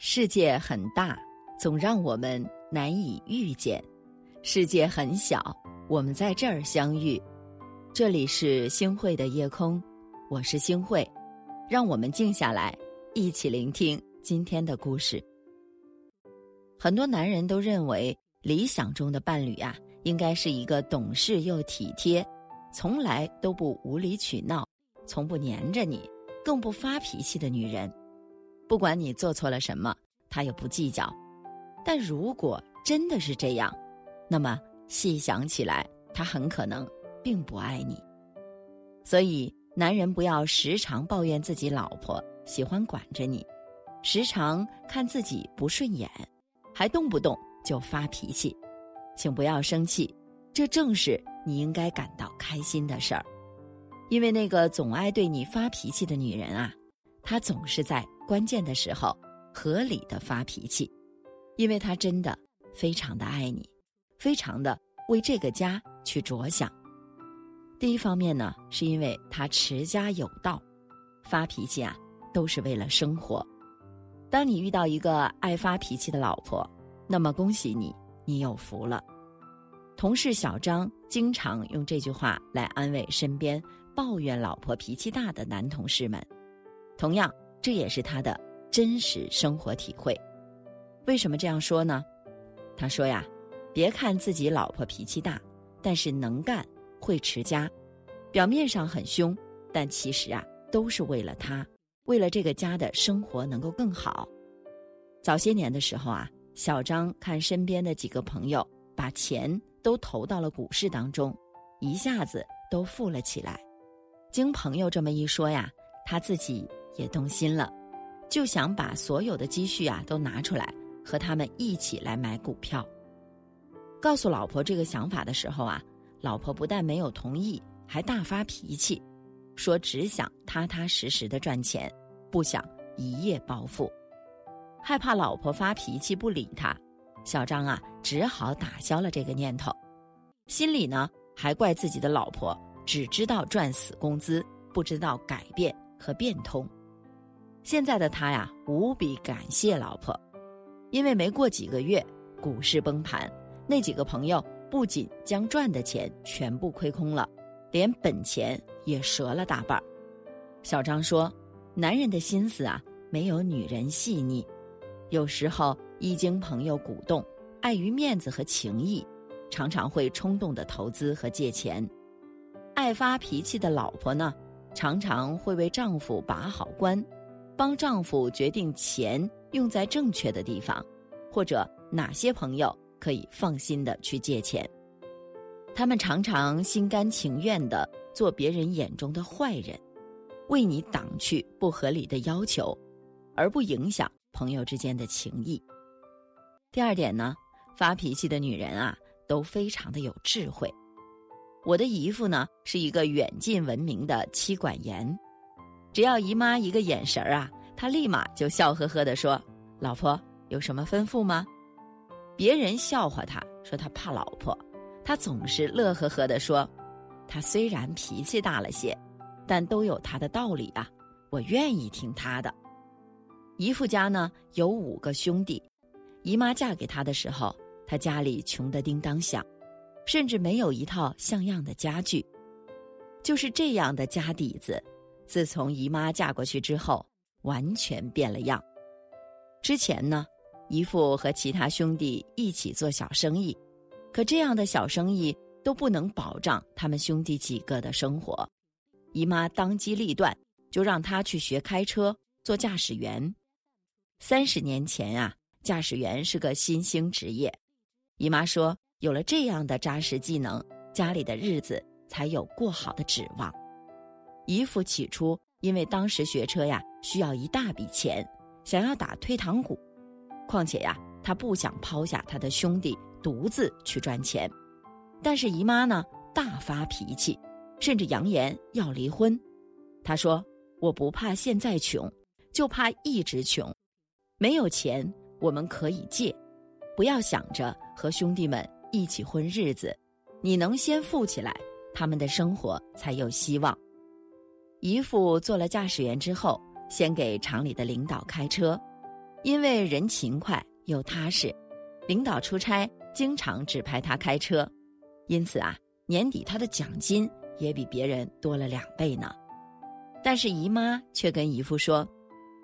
世界很大，总让我们难以遇见；世界很小，我们在这儿相遇。这里是星汇的夜空，我是星汇，让我们静下来，一起聆听今天的故事。很多男人都认为，理想中的伴侣啊，应该是一个懂事又体贴，从来都不无理取闹，从不粘着你，更不发脾气的女人。不管你做错了什么，他也不计较。但如果真的是这样，那么细想起来，他很可能并不爱你。所以，男人不要时常抱怨自己老婆喜欢管着你，时常看自己不顺眼，还动不动就发脾气。请不要生气，这正是你应该感到开心的事儿。因为那个总爱对你发脾气的女人啊，她总是在。关键的时候，合理的发脾气，因为他真的非常的爱你，非常的为这个家去着想。第一方面呢，是因为他持家有道，发脾气啊都是为了生活。当你遇到一个爱发脾气的老婆，那么恭喜你，你有福了。同事小张经常用这句话来安慰身边抱怨老婆脾气大的男同事们，同样。这也是他的真实生活体会。为什么这样说呢？他说呀，别看自己老婆脾气大，但是能干会持家，表面上很凶，但其实啊，都是为了他，为了这个家的生活能够更好。早些年的时候啊，小张看身边的几个朋友把钱都投到了股市当中，一下子都富了起来。经朋友这么一说呀，他自己。也动心了，就想把所有的积蓄啊都拿出来和他们一起来买股票。告诉老婆这个想法的时候啊，老婆不但没有同意，还大发脾气，说只想踏踏实实的赚钱，不想一夜暴富。害怕老婆发脾气不理他，小张啊只好打消了这个念头，心里呢还怪自己的老婆只知道赚死工资，不知道改变和变通。现在的他呀，无比感谢老婆，因为没过几个月，股市崩盘，那几个朋友不仅将赚的钱全部亏空了，连本钱也折了大半。小张说：“男人的心思啊，没有女人细腻，有时候一经朋友鼓动，碍于面子和情谊，常常会冲动的投资和借钱。爱发脾气的老婆呢，常常会为丈夫把好关。”帮丈夫决定钱用在正确的地方，或者哪些朋友可以放心的去借钱。他们常常心甘情愿的做别人眼中的坏人，为你挡去不合理的要求，而不影响朋友之间的情谊。第二点呢，发脾气的女人啊，都非常的有智慧。我的姨父呢，是一个远近闻名的妻管严。只要姨妈一个眼神儿啊，他立马就笑呵呵地说：“老婆有什么吩咐吗？”别人笑话他说他怕老婆，他总是乐呵呵地说：“他虽然脾气大了些，但都有他的道理啊，我愿意听他的。”姨父家呢有五个兄弟，姨妈嫁给他的时候，他家里穷得叮当响，甚至没有一套像样的家具，就是这样的家底子。自从姨妈嫁过去之后，完全变了样。之前呢，姨父和其他兄弟一起做小生意，可这样的小生意都不能保障他们兄弟几个的生活。姨妈当机立断，就让他去学开车，做驾驶员。三十年前啊，驾驶员是个新兴职业。姨妈说，有了这样的扎实技能，家里的日子才有过好的指望。姨父起初因为当时学车呀需要一大笔钱，想要打退堂鼓，况且呀他不想抛下他的兄弟独自去赚钱，但是姨妈呢大发脾气，甚至扬言要离婚。他说：“我不怕现在穷，就怕一直穷。没有钱我们可以借，不要想着和兄弟们一起混日子，你能先富起来，他们的生活才有希望。”姨父做了驾驶员之后，先给厂里的领导开车，因为人勤快又踏实，领导出差经常指派他开车，因此啊，年底他的奖金也比别人多了两倍呢。但是姨妈却跟姨父说，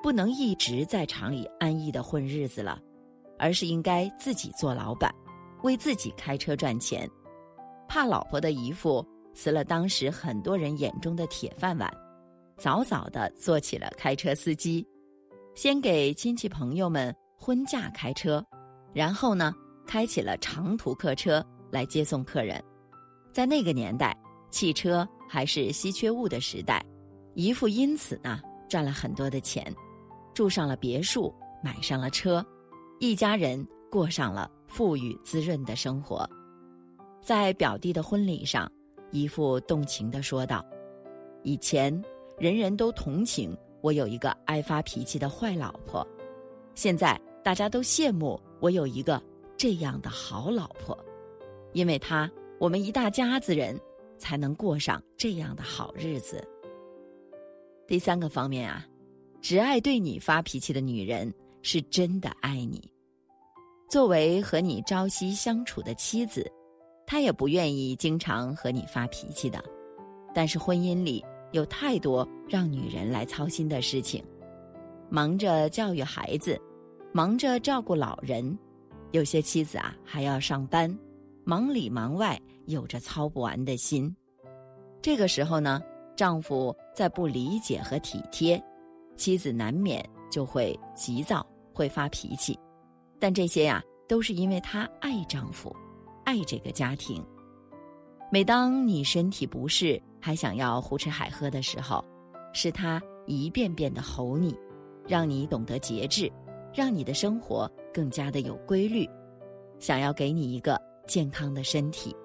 不能一直在厂里安逸的混日子了，而是应该自己做老板，为自己开车赚钱。怕老婆的姨父辞了当时很多人眼中的铁饭碗，早早的做起了开车司机。先给亲戚朋友们婚嫁开车，然后呢，开起了长途客车来接送客人。在那个年代，汽车还是稀缺物的时代，姨父因此呢赚了很多的钱，住上了别墅，买上了车，一家人过上了富裕滋润的生活。在表弟的婚礼上，姨父动情地说道：“以前人人都同情。”我有一个爱发脾气的坏老婆，现在大家都羡慕我有一个这样的好老婆，因为她，我们一大家子人才能过上这样的好日子。第三个方面啊，只爱对你发脾气的女人是真的爱你。作为和你朝夕相处的妻子，她也不愿意经常和你发脾气的，但是婚姻里。有太多让女人来操心的事情，忙着教育孩子，忙着照顾老人，有些妻子啊还要上班，忙里忙外，有着操不完的心。这个时候呢，丈夫再不理解和体贴，妻子难免就会急躁，会发脾气。但这些呀，都是因为她爱丈夫，爱这个家庭。每当你身体不适，还想要胡吃海喝的时候，是他一遍遍的吼你，让你懂得节制，让你的生活更加的有规律，想要给你一个健康的身体。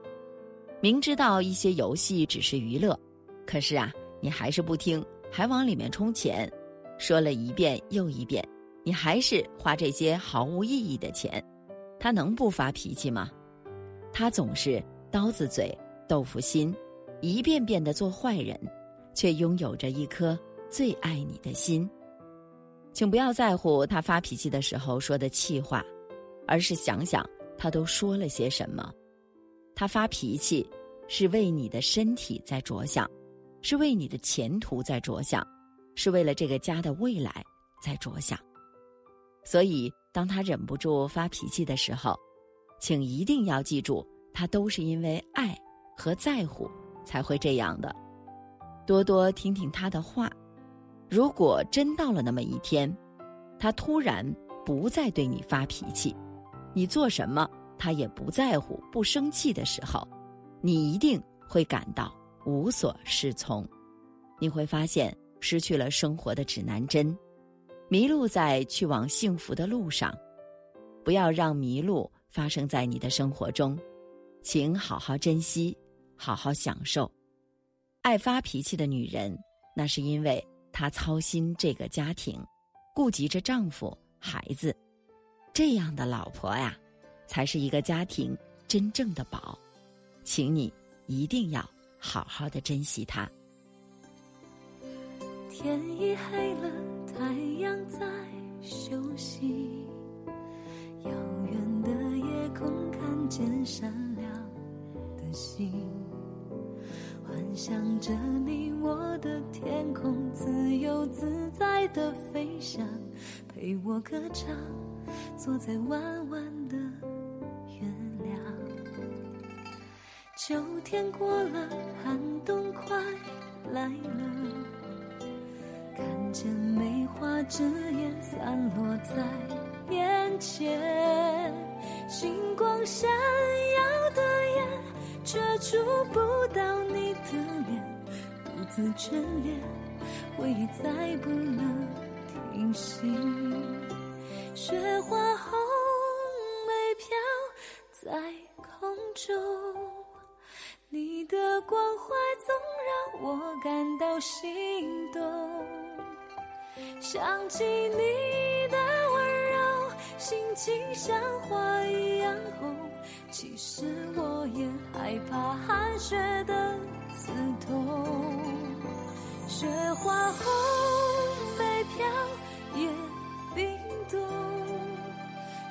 明知道一些游戏只是娱乐，可是啊，你还是不听，还往里面充钱。说了一遍又一遍，你还是花这些毫无意义的钱，他能不发脾气吗？他总是刀子嘴豆腐心。一遍遍的做坏人，却拥有着一颗最爱你的心。请不要在乎他发脾气的时候说的气话，而是想想他都说了些什么。他发脾气是为你的身体在着想，是为你的前途在着想，是为了这个家的未来在着想。所以，当他忍不住发脾气的时候，请一定要记住，他都是因为爱和在乎。才会这样的，多多听听他的话。如果真到了那么一天，他突然不再对你发脾气，你做什么他也不在乎、不生气的时候，你一定会感到无所适从。你会发现失去了生活的指南针，迷路在去往幸福的路上。不要让迷路发生在你的生活中，请好好珍惜。好好享受，爱发脾气的女人，那是因为她操心这个家庭，顾及着丈夫、孩子。这样的老婆呀，才是一个家庭真正的宝，请你一定要好好的珍惜她。天已黑了，太阳在休息，遥远的夜空看见闪亮的星。想着你我的天空，自由自在的飞翔，陪我歌唱，坐在弯弯的月亮。秋天过了，寒冬快来了，看见梅花枝叶散落在眼前，星光闪耀的眼，却触不到你。的眷恋，回忆再不能停息。雪花红梅飘在空中，你的关怀总让我感到心动。想起你，心情像花一样红。其实我也害怕寒雪的。刺痛，雪花红梅飘，也冰冻。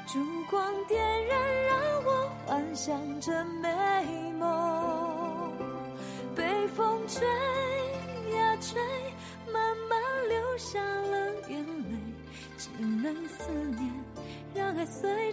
烛光点燃，让我幻想着美梦。被风吹呀吹，慢慢流下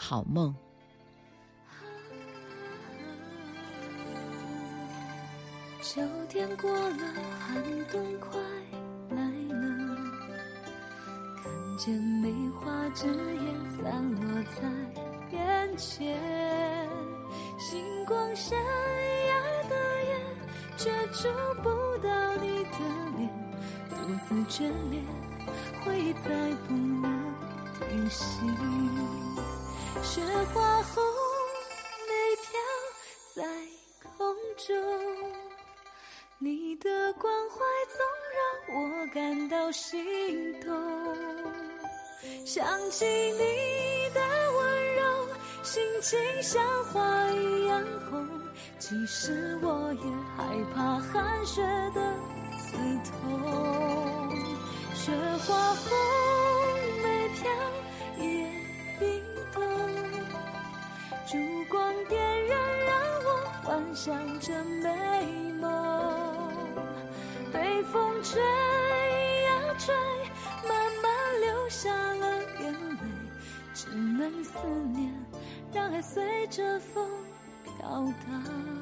好梦。秋天过了，寒冬快来了，看见梅花枝叶散落在眼前，星光闪耀的眼，却触不到你的脸，独自眷恋，回忆再不能停息，雪花红梅飘在空中。你的关怀总让我感到心痛，想起你的温柔，心情像花一样红。即使我也害怕寒雪的刺痛，雪花红想着美梦，被。风吹呀吹，慢慢流下了眼泪，只能思念，让爱随着风飘荡，